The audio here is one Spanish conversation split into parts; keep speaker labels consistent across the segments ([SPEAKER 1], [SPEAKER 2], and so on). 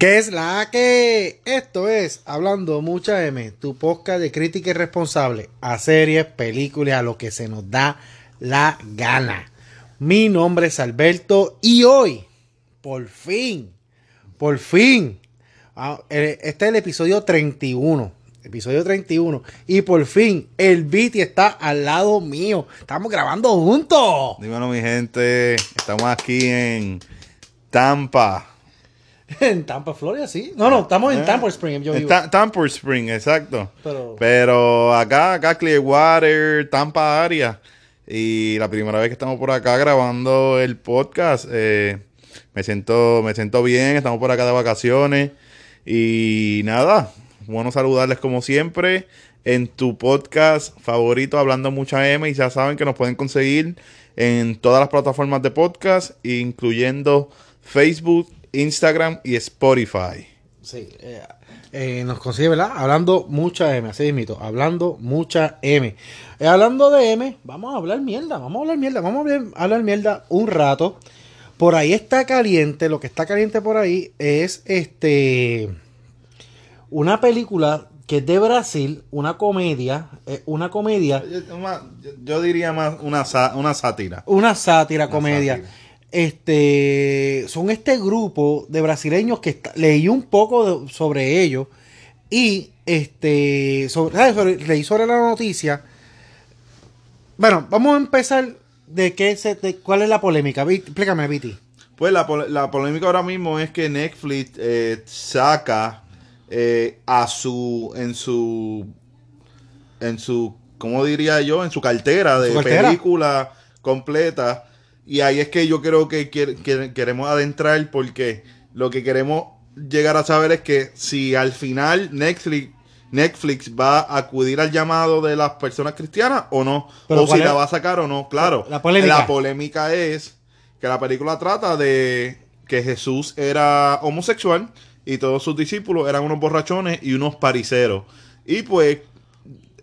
[SPEAKER 1] ¿Qué es la que? Esto es Hablando Mucha M, tu podcast de crítica y responsable a series, películas, a lo que se nos da la gana. Mi nombre es Alberto y hoy, por fin, por fin, ah, eh, este es el episodio 31. Episodio 31. Y por fin, el Viti está al lado mío. Estamos grabando juntos.
[SPEAKER 2] Dímelo, mi gente. Estamos aquí en Tampa.
[SPEAKER 1] En Tampa, Florida, sí. No, no, estamos en
[SPEAKER 2] Eh,
[SPEAKER 1] Tampa Spring. Yo
[SPEAKER 2] En
[SPEAKER 1] vivo.
[SPEAKER 2] Ta- Tampa Spring, exacto.
[SPEAKER 1] Pero-
[SPEAKER 2] Pero acá, acá Clearwater, Tampa área. Y la primera vez que estamos por acá grabando el podcast, eh, me siento, me siento bien, estamos por acá de vacaciones. Y nada, bueno saludarles como siempre en tu podcast favorito, Hablando Mucha M. Y ya saben que nos pueden conseguir en todas las plataformas de podcast, incluyendo Facebook, Instagram y Spotify.
[SPEAKER 1] Sí, eh, eh, nos consigue, ¿verdad? Hablando mucha M, así mismo, hablando mucha M. Eh, hablando de M, vamos a hablar mierda, vamos a hablar mierda, vamos a hablar, hablar mierda un rato. Por ahí está caliente, lo que está caliente por ahí es este una película que es de Brasil, una comedia, eh, una comedia,
[SPEAKER 2] Yo, diría más una, una sátira.
[SPEAKER 1] una sátira
[SPEAKER 2] Una
[SPEAKER 1] comedia.
[SPEAKER 2] sátira.
[SPEAKER 1] Este son este grupo de brasileños que está- leí un poco de- sobre ellos y este sobre, ¿sabes? Sobre- leí sobre la noticia. Bueno, vamos a empezar de qué se de cuál es la polémica. Explícame, Viti.
[SPEAKER 2] Pues la, la polémica ahora mismo es que Netflix eh, saca eh, a su en su en su ¿cómo diría yo? En su cartera de
[SPEAKER 1] ¿Su cartera?
[SPEAKER 2] película completa y ahí es que yo creo que, queremos adentrar porque lo que queremos llegar a saber es que si al final Netflix Netflix va a acudir al llamado de las personas cristianas o no, o
[SPEAKER 1] ¿cuál
[SPEAKER 2] si la va a sacar o no, claro.
[SPEAKER 1] La polémica.
[SPEAKER 2] La polémica es que la película trata de que Jesús era homosexual y todos sus discípulos eran unos borrachones y unos pariseros. Y pues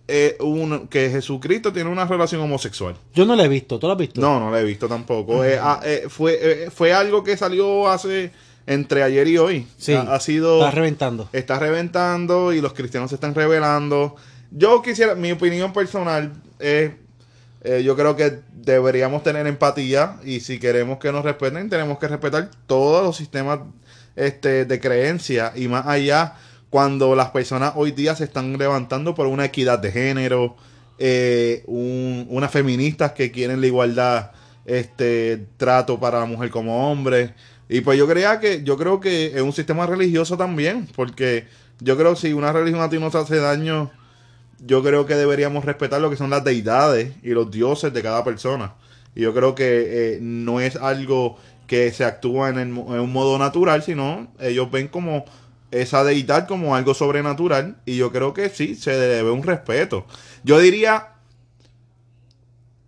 [SPEAKER 2] eh, un- que Jesucristo tiene una relación homosexual.
[SPEAKER 1] Yo no la he visto, ¿tú la has visto?
[SPEAKER 2] No, no la he visto tampoco. Eh, ah, eh, fue, eh, fue algo que salió hace entre ayer y hoy.
[SPEAKER 1] Sí.
[SPEAKER 2] Ha, ha sido
[SPEAKER 1] Está reventando.
[SPEAKER 2] está reventando y los cristianos se están revelando. Yo quisiera, mi opinión personal es, eh, yo creo que deberíamos tener empatía y si queremos que nos respeten, tenemos que respetar todos los sistemas este, de creencia y más allá cuando las personas hoy día se están levantando por una equidad de género, eh, un- unas feministas que quieren la igualdad, este trato para la mujer como hombre. Y pues yo creía que, yo creo que es un sistema religioso también, porque yo creo que si una religión a ti no te hace daño, yo creo que deberíamos respetar lo que son las deidades y los dioses de cada persona. Y yo creo que eh, no es algo que se actúa en, el en un modo natural, sino ellos ven como esa deidad como algo sobrenatural. Y yo creo que sí, se debe un respeto. Yo diría,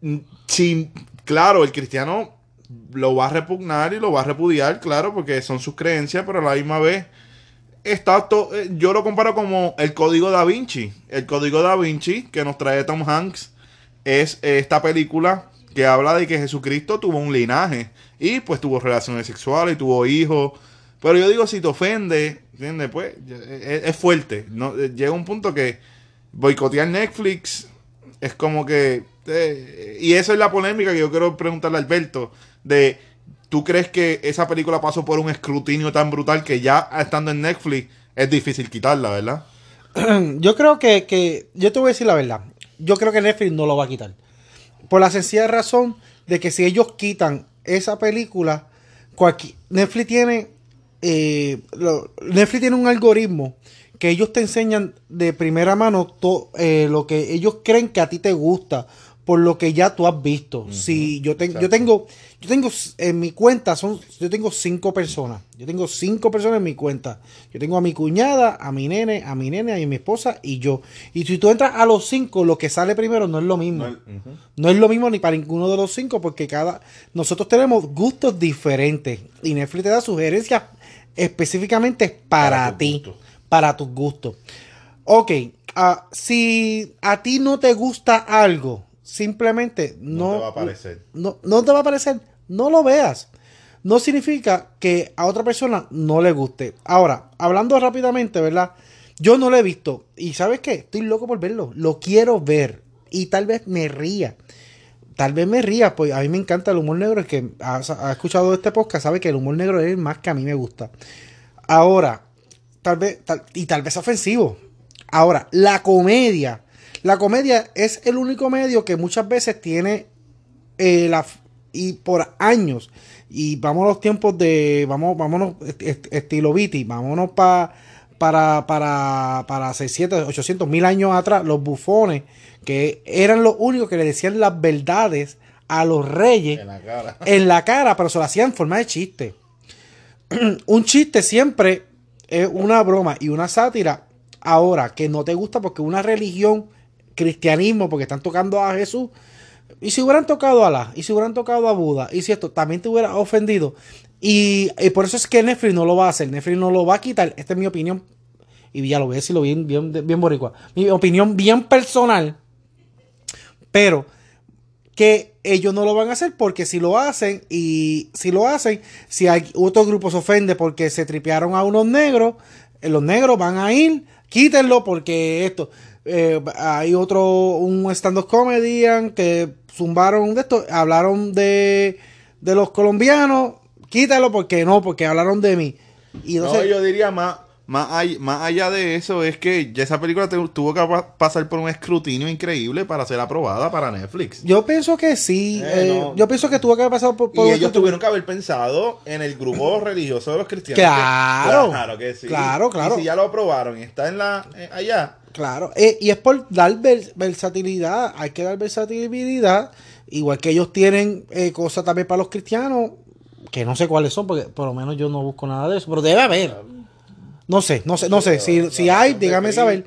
[SPEAKER 2] mm, sí, claro, el cristiano lo va a repugnar y lo va a repudiar, claro, porque son sus creencias, pero a la misma vez está to- eh, yo lo comparo como el código da Vinci. El código da Vinci que nos trae Tom Hanks es eh, esta película que habla de que Jesucristo tuvo un linaje y pues tuvo relaciones sexuales y tuvo hijos. Pero yo digo, si te ofende, ¿entiendes? Pues eh, es, es fuerte. ¿no? Eh, Llega un punto que boicotear Netflix es como que... eh, y esa es la polémica que yo quiero preguntarle a Alberto. De, ¿tú crees que esa película pasó por un escrutinio tan brutal que ya estando en Netflix es difícil quitarla, verdad?
[SPEAKER 1] Yo creo que, que, yo te voy a decir la verdad. Yo creo que Netflix no lo va a quitar. Por la sencilla razón de que si ellos quitan esa película, Netflix tiene, eh, lo- Netflix tiene un algoritmo que ellos te enseñan de primera mano to- eh, lo que ellos creen que a ti te gusta por lo que ya tú has visto. Si yo, ten- yo tengo, yo tengo en mi cuenta son, yo tengo cinco personas. Yo tengo cinco personas en mi cuenta. Yo tengo a mi cuñada, a mi nene, a mi nene, a mi esposa y yo. Y si tú entras a los cinco, lo que sale primero no es lo mismo. No es lo mismo ni para ninguno de los cinco porque cada nosotros tenemos gustos diferentes y Netflix te da sugerencias específicamente para,
[SPEAKER 2] Para
[SPEAKER 1] ti,
[SPEAKER 2] gustos.
[SPEAKER 1] para tus gustos. Ok, ah, si a ti no te gusta algo, simplemente no,
[SPEAKER 2] No te va a aparecer.
[SPEAKER 1] No, no te va a aparecer, no lo veas. no significa que a otra persona no le guste. Ahora, hablando rápidamente, ¿verdad? Yo no lo he visto. Y ¿sabes qué? Estoy loco por verlo. Lo quiero ver. Y tal vez me ría. Tal vez me ría, pues a mí me encanta el humor negro. El que ha, ha escuchado este podcast sabe que el humor negro es el más que a mí me gusta. Ahora, tal vez, tal- y tal vez ofensivo. Ahora, la comedia. La comedia es el único medio que muchas veces tiene eh, la, y por años. Y vamos a los tiempos de. Vamos, vámonos, est- est- estilo Viti, vámonos pa- para, para, para 600, 800 mil años atrás, los bufones, que eran los únicos que le decían las verdades a los reyes
[SPEAKER 2] En la cara.
[SPEAKER 1] en la cara, pero se lo hacían en forma de chiste. un chiste siempre es una broma y una sátira. Ahora, que no te gusta porque una religión, cristianismo, porque están tocando a Jesús. Y si hubieran tocado a Alá, y si hubieran tocado a Buda, y si esto también te hubiera ofendido. Y, y por eso es que Netflix no lo va a hacer. Netflix no lo va a quitar. Esta es mi opinión. Y ya lo voy a decirlo bien, bien, bien boricua. Mi opinión bien personal. Pero que ellos no lo van a hacer porque si lo hacen y si lo hacen, si hay otro grupo se ofende porque se tripearon a unos negros, eh, los negros van a ir, quítenlo porque esto, eh, hay otro, un stand-up comedian que zumbaron de esto, hablaron de, de los colombianos, quítalo porque no, porque hablaron de mí. Y
[SPEAKER 2] No,
[SPEAKER 1] entonces,
[SPEAKER 2] yo diría más, más, all- más allá de eso es que ya esa película te- tuvo que pa- pasar por un escrutinio increíble para ser aprobada para Netflix.
[SPEAKER 1] yo pienso que sí,
[SPEAKER 2] Eh,
[SPEAKER 1] eh,
[SPEAKER 2] no.
[SPEAKER 1] yo pienso que tuvo que haber pasado por... por
[SPEAKER 2] Y ellos tuvieron que haber pensado en el grupo religioso de los cristianos.
[SPEAKER 1] Claro.
[SPEAKER 2] Que- claro que sí.
[SPEAKER 1] Claro, claro.
[SPEAKER 2] Y si ya lo aprobaron y está en la eh, allá.
[SPEAKER 1] Claro, eh, y es por dar vers- versatilidad, hay que dar versatilidad, igual que ellos tienen eh, cosas también para los cristianos, que no sé cuáles son, porque por lo menos yo no busco nada de eso, pero debe haber. No sé, no sé, no sé, si, si hay, dígame saber.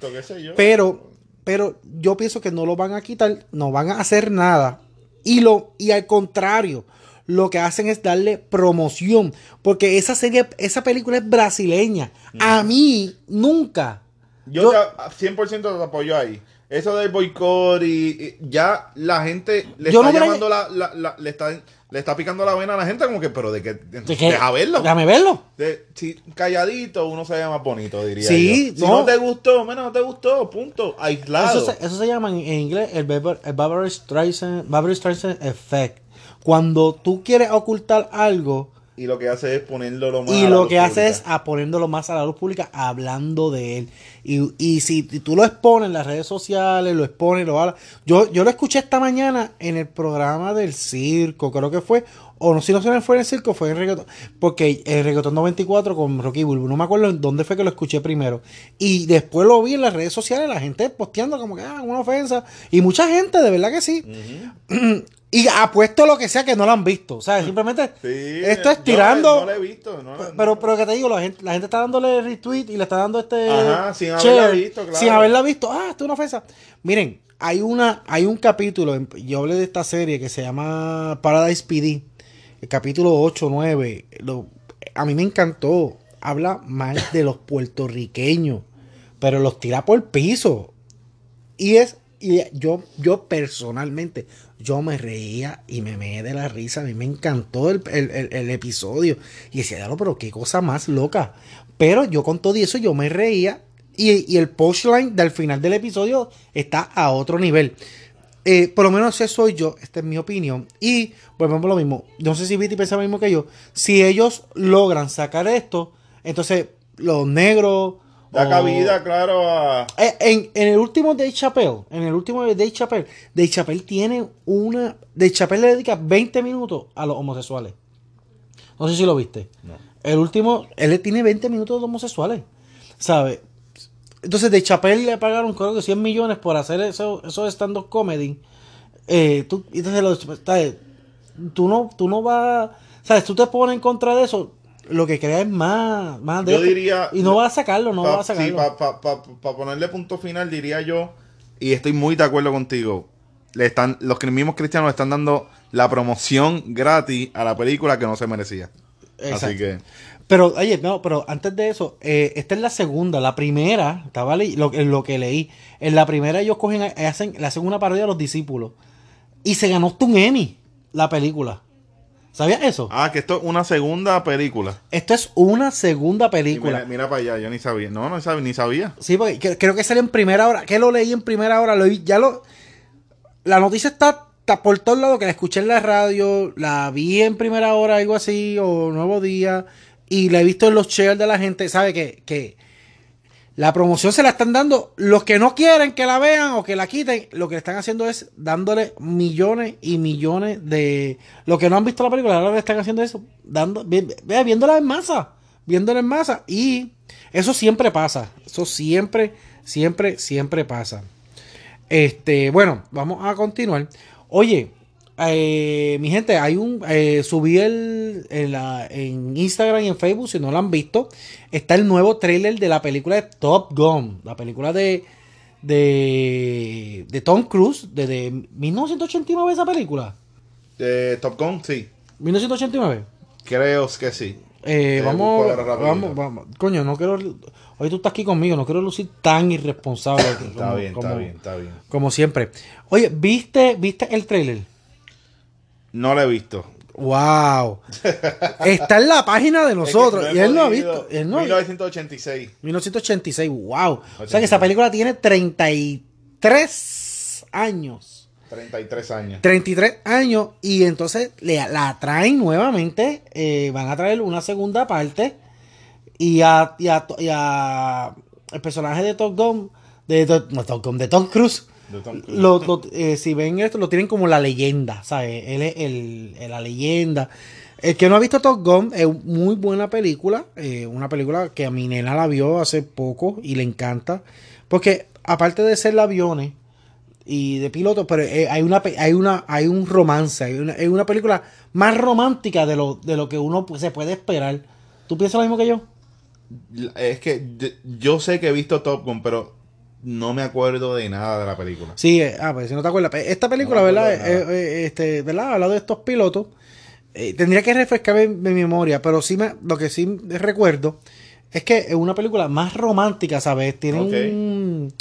[SPEAKER 1] Pero, pero yo pienso que no lo van a quitar, no van a hacer nada. Y lo, y al contrario, lo que hacen es darle promoción. Porque esa serie, esa película es brasileña. A mí, nunca.
[SPEAKER 2] Yo,
[SPEAKER 1] yo-
[SPEAKER 2] te- a- 100% te apoyo ahí. Eso del boicot y, y ya la gente le está
[SPEAKER 1] no
[SPEAKER 2] llamando la, la- la- le está le está picando la vena a la gente como que pero de que
[SPEAKER 1] ¿De qué?
[SPEAKER 2] deja verlo.
[SPEAKER 1] Déjame verlo.
[SPEAKER 2] De- si calladito uno se ve más bonito, diría
[SPEAKER 1] Sí,
[SPEAKER 2] yo. Si
[SPEAKER 1] no.
[SPEAKER 2] no, te gustó, menos no te gustó, punto. Aislado.
[SPEAKER 1] Eso se, eso se llama en, en inglés el, Barbara, el Barbara Streisand, Barbara Streisand effect. Cuando tú quieres ocultar algo
[SPEAKER 2] Y lo que hace es ponerlo lo más
[SPEAKER 1] y
[SPEAKER 2] a la
[SPEAKER 1] lo
[SPEAKER 2] luz
[SPEAKER 1] que hace
[SPEAKER 2] pública.
[SPEAKER 1] es a poniéndolo más a la luz pública hablando de él. Y, y si tú lo expones en las redes sociales, lo expones, lo hablas. Yo, yo lo escuché esta mañana en el programa del circo, creo que fue. O no, si no se me fue en el circo, fue en reggaetón. Porque el reggaetón 94 con Rocky Bulbo. No me acuerdo en dónde fue que lo escuché primero. Y después lo vi en las redes sociales, la gente posteando como que, ah, una ofensa. Y mucha gente, de verdad que sí. y apuesto lo que sea que no lo han visto. O sea, simplemente
[SPEAKER 2] Sí,
[SPEAKER 1] esto es tirando.
[SPEAKER 2] No, lo he visto. No,
[SPEAKER 1] Pero, pero que te digo, la gente, la gente está dándole retweet y le está dando este.
[SPEAKER 2] Ajá, sin
[SPEAKER 1] share,
[SPEAKER 2] haberla visto, claro.
[SPEAKER 1] Sin haberla visto. Ah, esto es una ofensa. Miren, hay una, hay un capítulo, yo hablé de esta serie que se llama Paradise PD, el capítulo 8, 9. Lo, a mí me encantó. Habla mal de los puertorriqueños, pero los tira por el piso. Y es, y yo, yo personalmente, yo me reía y me meé de la risa. A mí me encantó el, el- el- episodio. Y decía, "Diablo, pero qué cosa más loca. Pero yo con todo eso, yo me reía. Y, y el punchline del final del episodio está a otro nivel. Eh, por lo menos eso soy yo, esta es mi opinión. Y volvemos a lo mismo. No sé si Viti piensa lo mismo que yo. Si ellos logran sacar esto, entonces los negros.
[SPEAKER 2] Da
[SPEAKER 1] o-
[SPEAKER 2] cabida, claro, a.
[SPEAKER 1] eh, En, en el último Dave Chappelle, en el último de Dave Chappelle, Dave Chappelle tiene una. Dave Chappelle le dedica 20 minutos a los homosexuales. No sé si lo viste.
[SPEAKER 2] No.
[SPEAKER 1] El último, él tiene 20 minutos de homosexuales. ¿Sabes? Entonces, de Chappelle le pagaron, creo que 100 millones por hacer eso, esos stand-up comedy. Eh, tú, entonces, tú no, tú no vas. ¿Sabes? Tú te pones en contra de eso. Lo que crea es más, más de
[SPEAKER 2] Yo
[SPEAKER 1] esto.
[SPEAKER 2] diría-
[SPEAKER 1] Y no vas a sacarlo, no
[SPEAKER 2] Pa-
[SPEAKER 1] vas a sacarlo.
[SPEAKER 2] Sí, para ponerle punto final, diría yo, y estoy muy de acuerdo contigo. Le están, los mismos cristianos le están dando la promoción gratis a la película que no se merecía.
[SPEAKER 1] Exacto.
[SPEAKER 2] Así que.
[SPEAKER 1] Pero, oye, no, pero antes de eso, eh, esta es la segunda. La primera, estaba lo, en lo que leí. En la primera ellos cogen, hacen, le hacen una parodia a los discípulos. Y se ganó un Emmy, la película. ¿Sabías eso?
[SPEAKER 2] Ah, que esto es una segunda película.
[SPEAKER 1] Esto es una segunda película.
[SPEAKER 2] Mira, mira para allá, yo ni sabía. No, no sabía, ni sabía.
[SPEAKER 1] Sí, porque cre- creo que salió en primera hora. Que lo leí en primera hora. Lo vi- ya lo. La noticia está por todos lados. Que la escuché en la radio. La vi en primera hora, algo así. O Nuevo Día. Y la he visto en los shares de la gente. ¿Sabe? Que, que la promoción se la están dando. Los que no quieren que la vean o que la quiten. Lo que están haciendo es dándole millones y millones de. Los que no han visto la película. Ahora están haciendo eso. Dando, vi- vi- viéndola en masa. Viéndola en masa. Y eso siempre pasa. Eso siempre, siempre, siempre pasa. Este, bueno, vamos a continuar. Oye, eh, mi gente, hay un. eh, subí el, en, la- en Instagram y en Facebook, si no lo han visto. Está el nuevo trailer de la película de Top Gun. La película de. De, de Tom Cruise, desde 1989 esa película.
[SPEAKER 2] Eh, Top Gun, sí.
[SPEAKER 1] 1989.
[SPEAKER 2] Creo que sí.
[SPEAKER 1] Eh, vamos, vamos, vamos. Coño, no quiero. Hoy tú estás aquí conmigo, no quiero lucir tan irresponsable.
[SPEAKER 2] Está
[SPEAKER 1] como-
[SPEAKER 2] bien, está bien, está bien.
[SPEAKER 1] Como siempre. Oye, ¿viste, ¿viste el trailer?
[SPEAKER 2] No lo he visto.
[SPEAKER 1] ¡Wow! Está en la página de nosotros.
[SPEAKER 2] Es que
[SPEAKER 1] y él no ha visto. Él no ha-
[SPEAKER 2] 1986.
[SPEAKER 1] 1986, wow. O sea que esa película tiene 33 años.
[SPEAKER 2] 33 años.
[SPEAKER 1] 33 años y entonces le, la traen nuevamente, eh, van a traer una segunda parte y a, y a- y a el personaje de Top Gun, de, de- no, Top Gun, de Tom Cruise,
[SPEAKER 2] De Tom Cruise.
[SPEAKER 1] lo- lo- eh, si ven esto, lo tienen como la leyenda, ¿sabes? Él es el, el- la leyenda. El que no ha visto Top Gun es muy buena película, eh, una película que a mi nena la vio hace poco y le encanta, porque aparte de ser aviones y de piloto, pero eh, hay una hay una hay un romance, hay una, es una película más romántica de lo de lo que uno se puede esperar. ¿Tú piensas lo mismo que yo?
[SPEAKER 2] Es que yo, sé que he visto Top Gun, pero no me acuerdo de nada de la película.
[SPEAKER 1] Sí, eh, ah, pues si no te acuerdas. Pues, Esta película,
[SPEAKER 2] No
[SPEAKER 1] ¿verdad? Eh, eh, este, ¿verdad? Habla de estos pilotos. Eh, tendría que refrescarme mi memoria, pero sí me, lo que sí recuerdo es que es una película más romántica, ¿sabes? Tiene un...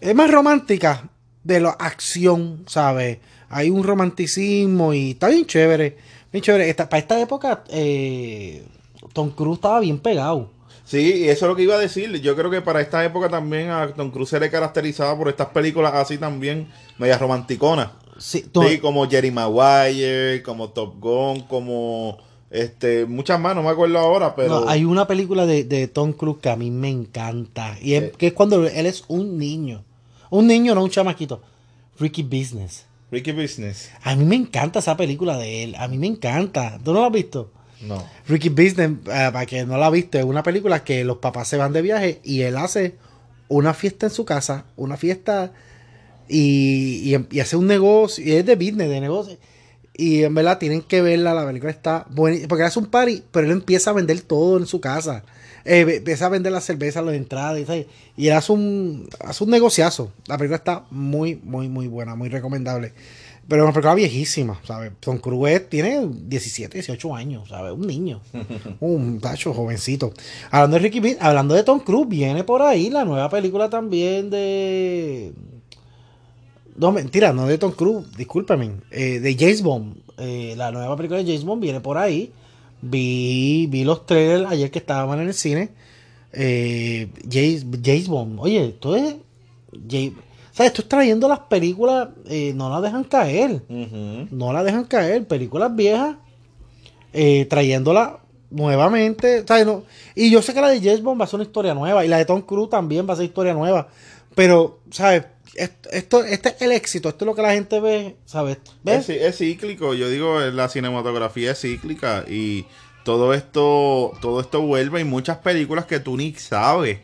[SPEAKER 1] Es más romántica de la acción, ¿sabes? Hay un romanticismo y está bien chévere. Bien chévere. Esta- para esta época, eh, Tom Cruise estaba bien pegado.
[SPEAKER 2] Sí, y eso es lo que iba a decir. Yo creo que para esta época también a Tom Cruise se le caracterizaba por estas películas así también, medias romanticonas.
[SPEAKER 1] Sí,
[SPEAKER 2] como Jerry Maguire, como Top Gun, como este muchas más, no me acuerdo ahora, pero
[SPEAKER 1] No, hay una película de, de Tom Cruise que a mí me encanta. Y es,
[SPEAKER 2] Eh.
[SPEAKER 1] que es cuando él es un niño. Un niño, no un chamaquito. Ricky Business.
[SPEAKER 2] Ricky Business.
[SPEAKER 1] A mí me encanta esa película de él. A mí me encanta. ¿Tú no la has visto?
[SPEAKER 2] No.
[SPEAKER 1] Ricky Business, eh, para que no la ha visto, es una película que los papás se van de viaje y él hace una fiesta en su casa. Una fiesta y, y, y hace un negocio. Y es de business, de negocio. Y en verdad tienen que verla, la película está buena. Porque hace un party, pero él empieza a vender todo en su casa. Eh, empieza a vender la cerveza, las entradas y, y él hace un, hace un negociazo. La película está muy, muy, muy buena, muy recomendable. Pero es una película viejísima, ¿sabes? Tom Cruise tiene 17, 18 años, ¿sabes? Un niño. un tacho jovencito. Hablando de Ricky hablando de Tom Cruise, viene por ahí la nueva película también de. No, mentira, no de Tom Cruise, discúlpame. eh, de James Bond. Eh, la nueva película de James Bond viene por ahí. Vi, vi los trailers ayer que estaban en el cine. Eh, James, James Bond. Oye, esto es. James- ¿Sabes? Esto es trayendo las películas. eh, no las dejan caer. No las dejan caer. Películas viejas. trayéndolas nuevamente. ¿sabes? No, y yo sé que la de James Bond va a ser una historia nueva. Y la de Tom Cruise también va a ser historia nueva. Pero, ¿sabes? Esto, este es el éxito. Esto es lo que la gente ve. ¿Sabes?
[SPEAKER 2] Es, cíclico, yo digo, la cinematografía es cíclica y todo esto, todo esto vuelve y muchas películas que tú ni sabes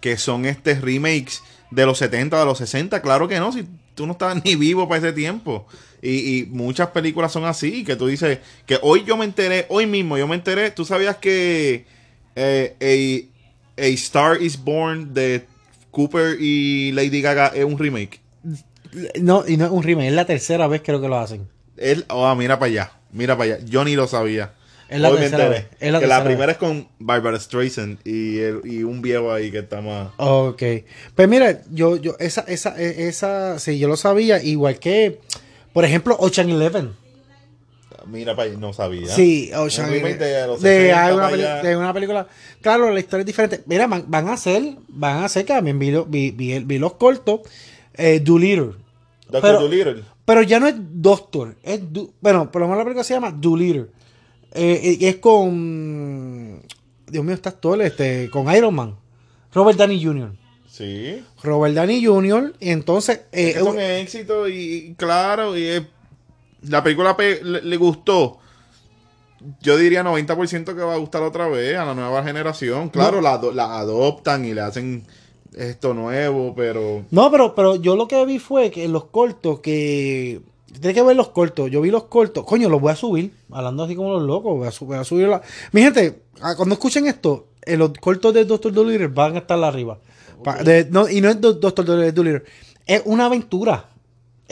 [SPEAKER 2] que son este remakes de los 70, de los 60, claro que no, si tú no estabas ni vivo para ese tiempo. Y, muchas películas son así, que tú dices, que hoy yo me enteré, hoy mismo yo me enteré, tú sabías que eh, a Star is Born de Cooper y Lady Gaga es un remake.
[SPEAKER 1] No, y no es un remake. Es la tercera vez creo que lo hacen.
[SPEAKER 2] Él, oh, mira para allá, mira para allá. Yo ni lo sabía.
[SPEAKER 1] Es la
[SPEAKER 2] Hoy
[SPEAKER 1] tercera vez, es la
[SPEAKER 2] que la
[SPEAKER 1] tercera
[SPEAKER 2] primera es con Barbara Streisand y, el- y un viejo ahí que está más.
[SPEAKER 1] Ok. Pues mira, yo, yo, esa, esa, e- esa, sí, yo lo sabía, igual que, por ejemplo, Ocean Eleven.
[SPEAKER 2] Mira, no sabía.
[SPEAKER 1] Sí, Ocean
[SPEAKER 2] Un remake de los
[SPEAKER 1] de,
[SPEAKER 2] 60
[SPEAKER 1] hay una, peli- de una película. Claro, la historia es diferente. Mira, van, van a hacer, van a hacer que también vi, lo- vi, vi, el- vi los cortos, eh, Doolittle.
[SPEAKER 2] Doctor
[SPEAKER 1] pero-
[SPEAKER 2] Dolittle.
[SPEAKER 1] Pero ya no es Doctor, es Du- bueno, por lo menos la película se llama Doolittle. Eh, y es con Dios mío, está actor, este, con Iron Man, Robert Downey Jr.
[SPEAKER 2] Sí.
[SPEAKER 1] Robert Downey Jr. y entonces eh,
[SPEAKER 2] Es un éxito y, y claro, y es- la película pe- le, le gustó. Yo diría 90% que va a gustar otra vez a la nueva generación. Claro, la, la adoptan y le hacen esto nuevo, pero
[SPEAKER 1] No, pero, pero yo lo que vi fue que en los cortos, que. Tienes que ver los cortos. Yo vi los cortos. Coño, los voy a subir. Hablando así como los locos. Voy a, su- voy a subir la. Mi gente, ah, cuando escuchen esto, en los cortos de Doctor Dolittle van a estar arriba. De- no, y no es Do- Doctor Dolittle. Es una aventura.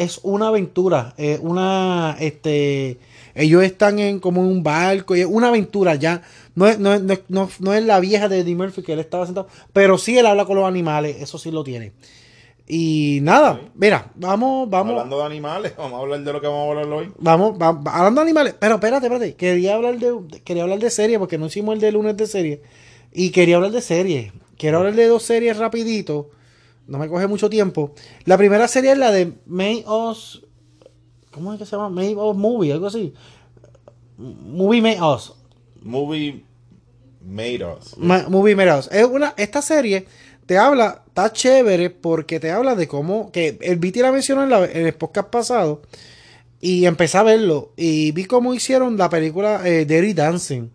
[SPEAKER 1] Es una aventura. Una. Este. Ellos están en como en un barco. Y es una aventura ya. No es, no, es, no, es- no- no es la vieja de Eddie Murphy que él estaba sentado. Pero sí él habla con los animales. Eso sí lo tiene. Y nada, mira, vamos, vamos.
[SPEAKER 2] hablando de animales, vamos a hablar de lo que vamos a hablar hoy.
[SPEAKER 1] Vamos, va- va- hablando de animales, pero espérate, espérate, quería hablar de, quería hablar de serie, porque no hicimos el de lunes de serie, y quería hablar de serie, quiero hablar de dos series rapidito, no me coge mucho tiempo, la primera serie es la de May Us, ¿cómo es que se llama? May Us Movie, algo así, Movie May Us,
[SPEAKER 2] Movie Made Us.
[SPEAKER 1] Ma- Movie May Us, es una, esta serie te habla, está chévere, porque te habla de cómo, que el Viti la mencionó en, la, en el podcast pasado, Y empecé a verlo. Y vi cómo hicieron la película eh, Dirty Dancing.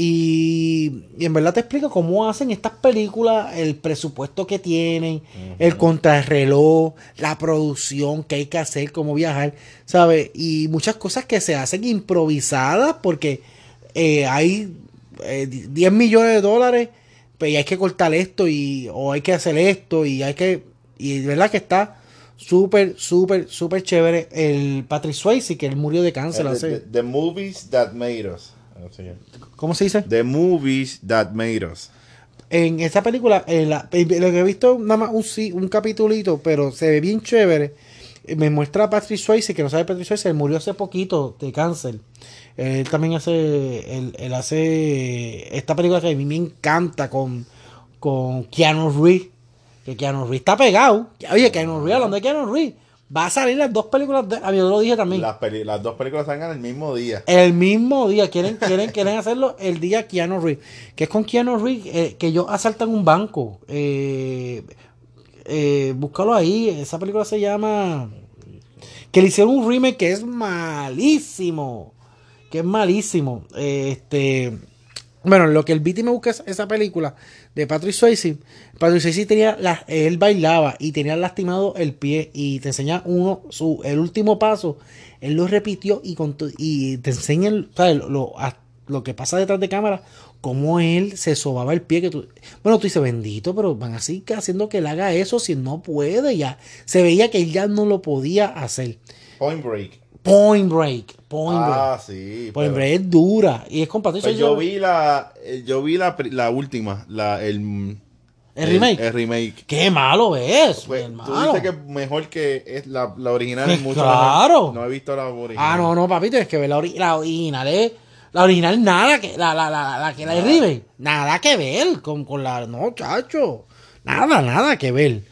[SPEAKER 1] Y, y en verdad te explica cómo hacen estas películas, el presupuesto que tienen, el contrarreloj, la producción que hay que hacer, cómo viajar, ¿sabes? Y muchas cosas que se hacen improvisadas porque eh, hay eh, 10 millones de dólares pues, y hay que cortar esto y, o hay que hacer esto y hay que... Y verdad que está súper, súper, súper chévere. El Patrick Swayze, que él murió de cáncer
[SPEAKER 2] Eh, the, the Movies That Made Us.
[SPEAKER 1] ¿Cómo se dice?
[SPEAKER 2] The Movies That Made Us.
[SPEAKER 1] En esta película, en la- en lo que he visto nada más un, un capitulito, pero se ve bien chévere. Eh, Me muestra a Patrick Swayze, que no sabe Patrick Swayze, él murió hace poquito de cáncer. Él también hace, él, él hace esta película que a mí me encanta con, con Keanu Reeves. Que Keanu Reeves está pegado. Oye, Keanu Reeves, hablando de Keanu Reeves, va a salir las dos películas, de, a mí yo lo dije también.
[SPEAKER 2] Las, peli- las dos películas salgan el mismo día.
[SPEAKER 1] El mismo día, quieren, quieren, quieren hacerlo el día Keanu Reeves. Que es con Keanu Reeves, eh, que ellos asaltan un banco. Eh, eh, búscalo ahí, esa película se llama... Que le hicieron un remake que es malísimo. Que es malísimo. Eh, este... Bueno, lo que el Viti me busca es esa película de Patrick Swayze. Patrick Swayze tenía, él bailaba y tenía lastimado el pie y te enseña uno, su, el último paso, él lo repitió y, con y te enseña el-. Lo, lo- lo que pasa detrás de cámara, cómo él se sobaba el pie. Que tú, bueno, tú dices, bendito, pero van así haciendo que él haga eso si no puede ya. Se veía que él ya no lo podía hacer.
[SPEAKER 2] Point Break.
[SPEAKER 1] Point Break, Point Break.
[SPEAKER 2] Ah, sí.
[SPEAKER 1] Point
[SPEAKER 2] pero-
[SPEAKER 1] Break es dura y es con Patrick
[SPEAKER 2] pues yo vi la, eh, yo vi la, la última, la, el,
[SPEAKER 1] ¿El remake?
[SPEAKER 2] El, remake.
[SPEAKER 1] Qué malo es,
[SPEAKER 2] Pues, tú dices que es mejor que es la, la original
[SPEAKER 1] Pues
[SPEAKER 2] es mucho
[SPEAKER 1] claro.
[SPEAKER 2] mejor. No he visto la original.
[SPEAKER 1] Ah, no, no, papi, tienes que ver la, ori- la original. eh. La original nada que la, la, la, la que la de remake, Nada que ver con, con la. No, chacho. Nada, nada que ver.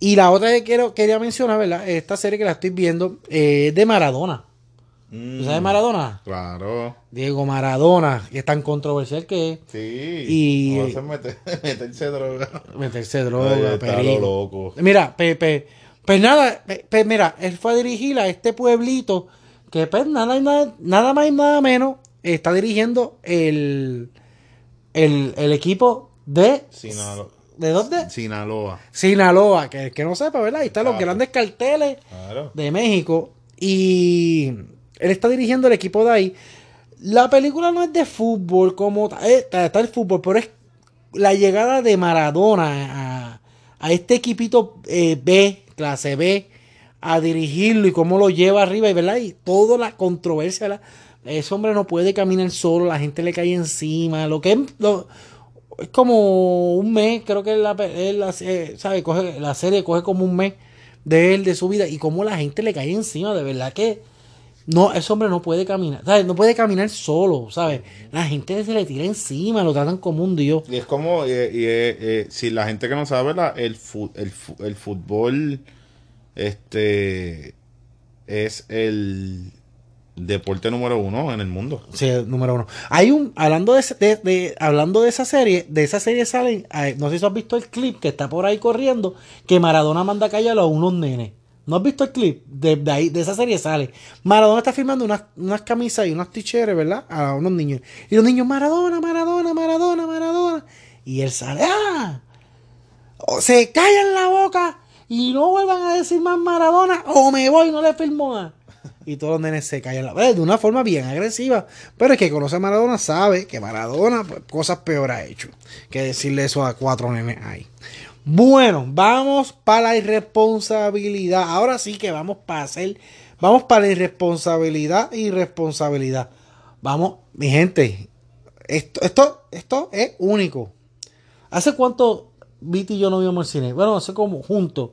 [SPEAKER 1] Y la otra que quiero, quería mencionar, ¿verdad? Esta serie que la estoy viendo eh, es de Maradona.
[SPEAKER 2] Mm,
[SPEAKER 1] ¿Tú sabes Maradona?
[SPEAKER 2] Claro.
[SPEAKER 1] Diego Maradona, que es tan controversial que es
[SPEAKER 2] Sí.
[SPEAKER 1] Y-
[SPEAKER 2] No se mete, meterse droga.
[SPEAKER 1] meterse
[SPEAKER 2] Ay,
[SPEAKER 1] droga,
[SPEAKER 2] está lo
[SPEAKER 1] perico.
[SPEAKER 2] loco.
[SPEAKER 1] Mira, Pepe, pues nada, pues mira, él fue a dirigir a este pueblito que pues nada, nada, nada más y nada menos está dirigiendo el, el, el equipo de...
[SPEAKER 2] Sinaloa.
[SPEAKER 1] ¿De dónde?
[SPEAKER 2] Sinaloa.
[SPEAKER 1] Sinaloa, que que no sepa, ¿verdad? Ahí están los
[SPEAKER 2] Exacto.
[SPEAKER 1] grandes carteles
[SPEAKER 2] Claro.
[SPEAKER 1] de México y él está dirigiendo el equipo de ahí. La película no es de fútbol como eh, está, el fútbol, pero es la llegada de Maradona a, a este equipito eh, B, clase B, a dirigirlo y cómo lo lleva arriba, y verdad, y toda la controversia, ¿verdad? ese hombre no puede caminar solo, la gente le cae encima, lo que lo- es como un mes, creo que la, eh, sabe, coge, la serie coge como un mes de él, de su vida, y cómo la gente le cae encima, de verdad que No, ese hombre no puede caminar, ¿sabes? No puede caminar solo, ¿sabes? La gente se le tira encima, lo tratan como un dios.
[SPEAKER 2] Y es como, y, y, eh, si la gente que no sabe, la, el, fu- el, el fútbol este es el deporte número uno en el mundo.
[SPEAKER 1] Sí, número uno. Hay un, hablando de, hablando de esa serie, de esa serie salen, no sé si has visto el clip que está por ahí corriendo, que Maradona manda a callar a unos nenes. ¿No has visto el clip? De, de ahí, de esa serie sale. Maradona está firmando unas, unas camisas y unas t-shirts, ¿verdad? A unos niños. Y los niños, Maradona, Maradona, Maradona, Maradona. Y él sale, ¡ah! O se callan la boca y no vuelvan a decir más Maradona o me voy, no le firmo más. Y todos los nenes se callan la boca de una forma bien agresiva. Pero el que conoce a Maradona sabe que Maradona pues, cosas peor ha hecho que decirle eso a cuatro nenes ahí. Bueno, vamos para la irresponsabilidad. Ahora sí que vamos para hacer, vamos para la irresponsabilidad y responsabilidad. Vamos, mi gente, esto, esto, esto es único. ¿Hace cuánto Viti y yo no vimos el cine? Bueno, hace como juntos.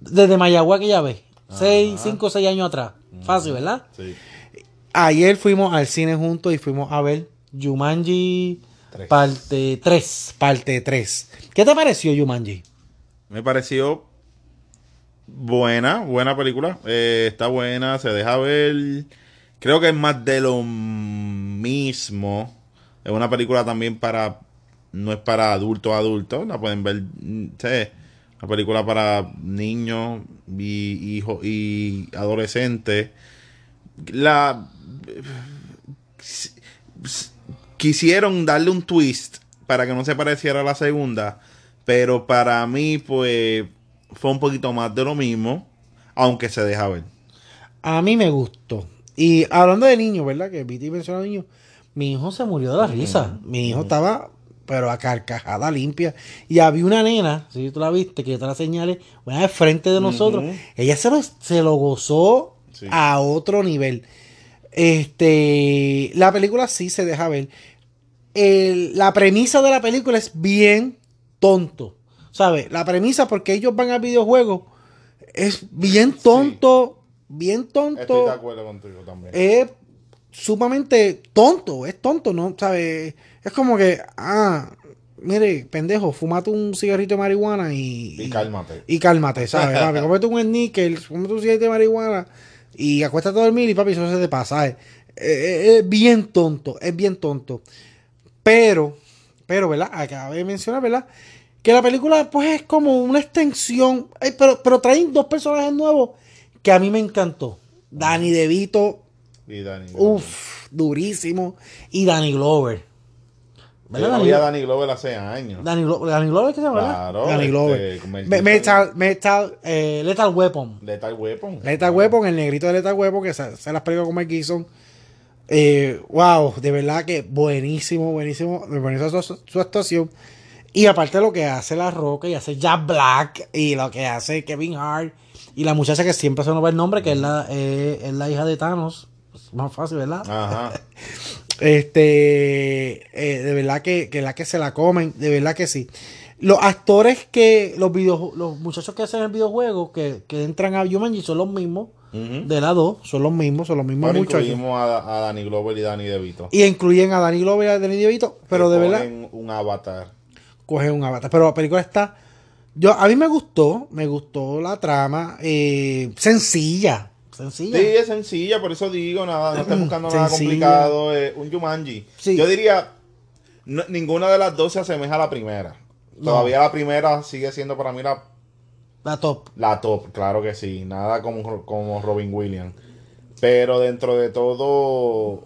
[SPEAKER 1] Desde Mayagüez que ya ves. Seis, cinco, seis años atrás. Fácil, ¿verdad?
[SPEAKER 2] Sí.
[SPEAKER 1] Ayer fuimos al cine juntos y fuimos a ver Jumanji
[SPEAKER 2] Tres.
[SPEAKER 1] parte 3. Parte 3. ¿Qué te pareció Jumanji?
[SPEAKER 2] Me pareció buena, buena película. Eh, está buena, se deja ver. Creo que es más de lo mismo. Es una película también para. No es para adultos adultos. La pueden ver. mm, sí, Una película para niños y hijos y adolescentes. La. Quisieron darle un twist para que no se pareciera a la segunda. Pero para mí, pues, fue un poquito más de lo mismo, aunque se deja ver.
[SPEAKER 1] A mí me gustó. Y hablando de niños, ¿verdad? Que Viti mencionó a niños. Mi hijo se murió de la risa. Mi hijo estaba, pero a carcajada limpia. Y había una nena, si tú la viste, que yo te la señalé, una de frente de nosotros. Ella se lo, se lo gozó
[SPEAKER 2] Sí.
[SPEAKER 1] a otro nivel. Este, la película sí se deja ver. El- la premisa de la película es bien tonto. ¿Sabes? La premisa, porque ellos van al videojuego, es bien tonto. Bien tonto
[SPEAKER 2] acuerdo contigo también.
[SPEAKER 1] es sumamente tonto, es tonto, ¿no? ¿Sabes? Es como que, ah, mire, pendejo, fumate un cigarrito de marihuana y...
[SPEAKER 2] y cálmate.
[SPEAKER 1] Y cálmate, ¿sabes? Papi, cómete un sneaker, fumate un cigarrito de marihuana y acuéstate a dormir y papi, eso se te pasa. Eh, eh, Es bien tonto, es bien tonto. Pero, pero, ¿verdad? Acabé de mencionar, ¿verdad? Que la película, pues, es como una extensión. eh, pero, pero traen dos personajes nuevos que a mí me encantó. Danny DeVito,
[SPEAKER 2] Y Danny
[SPEAKER 1] uff, durísimo. Y Danny Glover.
[SPEAKER 2] Yo
[SPEAKER 1] ¿Verdad?
[SPEAKER 2] no
[SPEAKER 1] Danny,
[SPEAKER 2] había Danny Glover hace años.
[SPEAKER 1] Danny Glo- Danny Glover, ¿qué se llama?
[SPEAKER 2] Claro,
[SPEAKER 1] Danny
[SPEAKER 2] este,
[SPEAKER 1] Glover. Me-. Metal, metal, eh, Lethal Weapon.
[SPEAKER 2] Lethal Weapon.
[SPEAKER 1] Lethal Weapon, el negrito de Lethal Weapon que se, se las pegó con Mike Gibson. Eh, wow, de verdad que buenísimo, buenísimo. Me pareció su, su actuación. Y aparte lo que hace La Roca y hace Jack Black y lo que hace Kevin Hart y la muchacha que siempre se nos va el nombre, que es la, eh, es la hija de Thanos. Es más fácil, ¿verdad?
[SPEAKER 2] Ajá.
[SPEAKER 1] Este, eh, de verdad que, que la que se la comen, de verdad que sí. Los actores que, los video, los muchachos que hacen el videojuego, que, que entran a Jumanji son los mismos, de la 2, son los mismos, son los mismos
[SPEAKER 2] Ahora
[SPEAKER 1] muchachos.
[SPEAKER 2] incluimos a, a Danny Glover y Danny DeVito.
[SPEAKER 1] Y incluyen a Danny Glover y a Danny DeVito, pero
[SPEAKER 2] Que
[SPEAKER 1] de verdad,
[SPEAKER 2] ponen un avatar.
[SPEAKER 1] coge un avatar. Pero la película está, yo, a mí me gustó, me gustó la trama, eh, sencilla, sencilla.
[SPEAKER 2] Sí, es sencilla, por eso digo, nada, no estás buscando nada
[SPEAKER 1] Sencilla.
[SPEAKER 2] complicado. eh, un Jumanji.
[SPEAKER 1] Sí.
[SPEAKER 2] Yo diría, no- ninguna de las dos se asemeja a la primera.
[SPEAKER 1] No.
[SPEAKER 2] Todavía la primera sigue siendo para mí la,
[SPEAKER 1] La top.
[SPEAKER 2] la top, claro que sí. Nada como, como Robin Williams. Pero dentro de todo,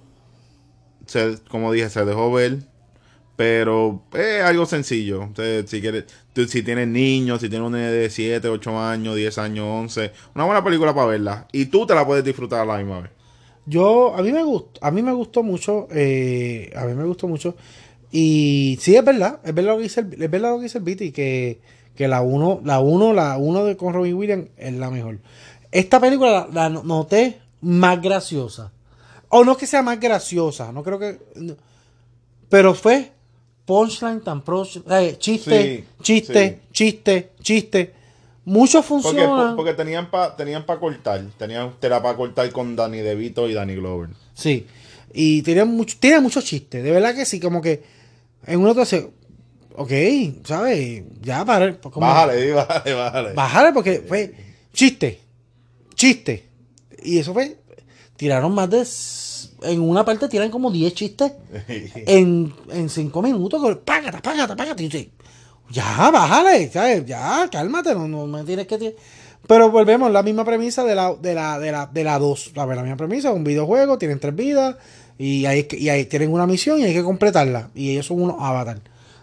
[SPEAKER 2] se- como dije, se dejó ver. Pero es algo sencillo. Entonces, si quieres, si tienes niños, si tienes un nene de 7, 8 años, 10 años, 11, una buena película para verla. Y tú te la puedes disfrutar a la misma vez.
[SPEAKER 1] Yo, a mí me gustó, a mí me gustó mucho, eh, a mí me gustó mucho. Y sí, es verdad, es verdad lo que dice el, es verdad lo que dice el Viti, que, que la 1, la 1, la 1 de con Robin Williams es la mejor. Esta película la, noté más graciosa. O no es que sea más graciosa, no creo que. pero fue punchline tan pro, eh, chiste,
[SPEAKER 2] Sí,
[SPEAKER 1] chiste, chiste, chiste. Muchos
[SPEAKER 2] Porque,
[SPEAKER 1] funcionan.
[SPEAKER 2] porque tenían para tenían pa cortar. Tenían tela para cortar con Danny DeVito y Danny Glover.
[SPEAKER 1] Sí. Y tiene mucho, tiene muchos chistes. De verdad que sí, como que en uno te hace. Ok, ¿sabes? Ya para. como-
[SPEAKER 2] Bájale, bájale, bájale.
[SPEAKER 1] Bájale porque fue chiste. Chiste. Y eso fue. Tiraron más de. En una parte tiran como 10 chistes en, en 5 minutos. con- Págate, págate, págate. Y yo, Ya, bájale, ¿sabes? Ya, cálmate, no, no me tienes que. Pero volvemos, la misma premisa de la de la de la de la 2. La, la misma premisa, un videojuego, tienen tres vidas y ahí, y ahí tienen una misión y hay que completarla. Y ellos son unos avatar.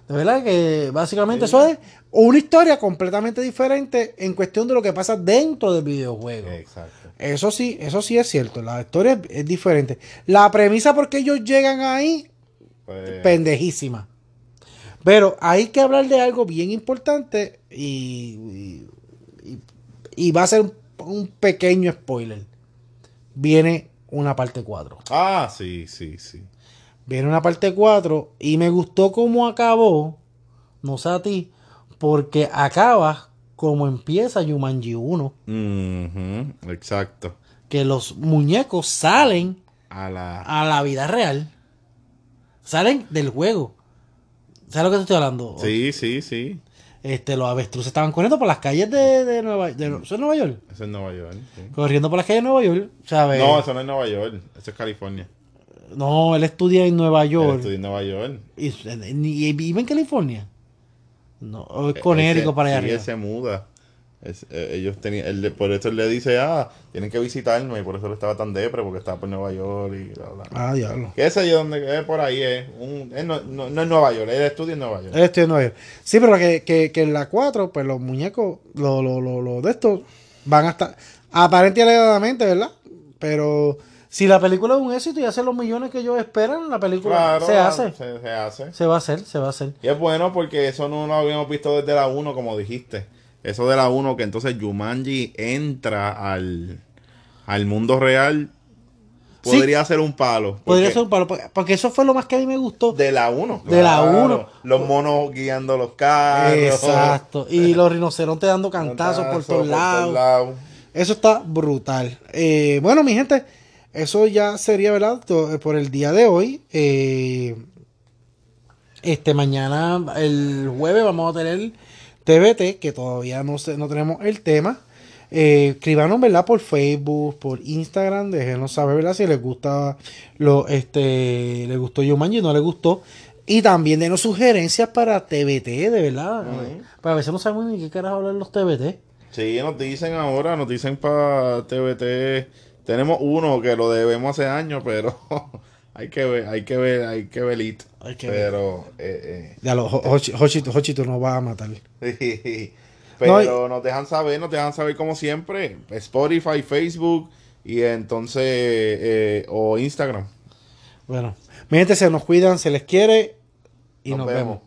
[SPEAKER 1] De verdad que básicamente eso es una historia completamente diferente en cuestión de lo que pasa dentro del videojuego.
[SPEAKER 2] Exacto.
[SPEAKER 1] Eso sí, eso sí es cierto. La historia es, es diferente. La premisa por qué ellos llegan ahí,
[SPEAKER 2] Pues,
[SPEAKER 1] pendejísima. Pero hay que hablar de algo bien importante y, y, va a ser un, un pequeño spoiler. Viene una parte 4.
[SPEAKER 2] ah, sí, sí, sí.
[SPEAKER 1] Viene una parte 4 y me gustó cómo acabó, no sé a ti, porque acaba como empieza Yumanji 1,
[SPEAKER 2] Ujú, Exacto.
[SPEAKER 1] que los muñecos salen
[SPEAKER 2] A la.
[SPEAKER 1] a la vida real. Salen del juego. ¿Sabes lo que te estoy hablando?
[SPEAKER 2] Sí, sí, sí.
[SPEAKER 1] Este, los avestruces estaban corriendo por las calles de, de Nueva de, ¿eso es Nueva York.
[SPEAKER 2] Eso es Nueva York. sí.
[SPEAKER 1] Corriendo por las calles de Nueva York, ¿sabes?
[SPEAKER 2] No, eso no es Nueva York. Eso es California.
[SPEAKER 1] No, él estudia en Nueva
[SPEAKER 2] Yo
[SPEAKER 1] York.
[SPEAKER 2] estudié en Nueva York.
[SPEAKER 1] Y, y- y vive en California. No, o es
[SPEAKER 2] Eh,
[SPEAKER 1] Conérico para allá
[SPEAKER 2] sí,
[SPEAKER 1] arriba.
[SPEAKER 2] se muda. Es- eh, ellos tenían, él por eso él le dice, ah, tienen que visitarme, y por eso él estaba tan depre, porque estaba por Nueva York y bla, bla.
[SPEAKER 1] Ah, diablo.
[SPEAKER 2] Que ese yo donde es por ahí es, un, él no, no, no es Nueva York, él estudia en Nueva York.
[SPEAKER 1] Él estudia en Nueva York. Sí, pero que, que, que en la 4, pues los muñecos, los lo, lo, lo de estos, van a estar. Aparentemente, ¿verdad? Pero si la película es un éxito y hace los millones que ellos esperan, la película
[SPEAKER 2] Claro,
[SPEAKER 1] se hace.
[SPEAKER 2] Se, se hace.
[SPEAKER 1] Se va a hacer, se va a hacer.
[SPEAKER 2] Y es bueno porque eso no lo habíamos visto desde la 1, como dijiste. Eso de la 1, que entonces Jumanji entra al, al mundo real,
[SPEAKER 1] Sí.
[SPEAKER 2] podría ser un palo.
[SPEAKER 1] Podría ser un palo, porque- porque eso fue lo más que a mí me gustó.
[SPEAKER 2] De la 1.
[SPEAKER 1] De la uno.
[SPEAKER 2] Los monos guiando los carros.
[SPEAKER 1] Exacto. Y los rinocerontes dando cantazos por todos lados. Eso está brutal. Eh, bueno, mi gente, eso ya sería, ¿verdad? To- Por el día de hoy. Eh, este mañana, el jueves, vamos a tener TBT, que todavía no, sé, no tenemos el tema. Eh, escribanos, ¿verdad? Por Facebook, por Instagram, déjenos saber, ¿verdad? Si les gusta lo, este, les gustó Yumanji, no les gustó. Y también denos sugerencias para TBT, de verdad.
[SPEAKER 2] Ujú.
[SPEAKER 1] Para a veces no sabemos ni qué carajo hablar los TBT.
[SPEAKER 2] Sí, nos dicen ahora, nos dicen para TVT. Tenemos uno que lo debemos hace años, pero hay que ver, hay que ver, hay que ver it.
[SPEAKER 1] Hay que ver.
[SPEAKER 2] pero, eh,
[SPEAKER 1] Ya lo, Ho- Hochi- Hochito, Hochito nos va a matar.
[SPEAKER 2] eh,
[SPEAKER 1] No,
[SPEAKER 2] pero nos dejan saber, nos dejan saber como siempre, Spotify, Facebook y entonces, eh, o Instagram.
[SPEAKER 1] Bueno, mi gente se nos cuidan, se les quiere y nos,
[SPEAKER 2] Nos
[SPEAKER 1] vemos.
[SPEAKER 2] vemos.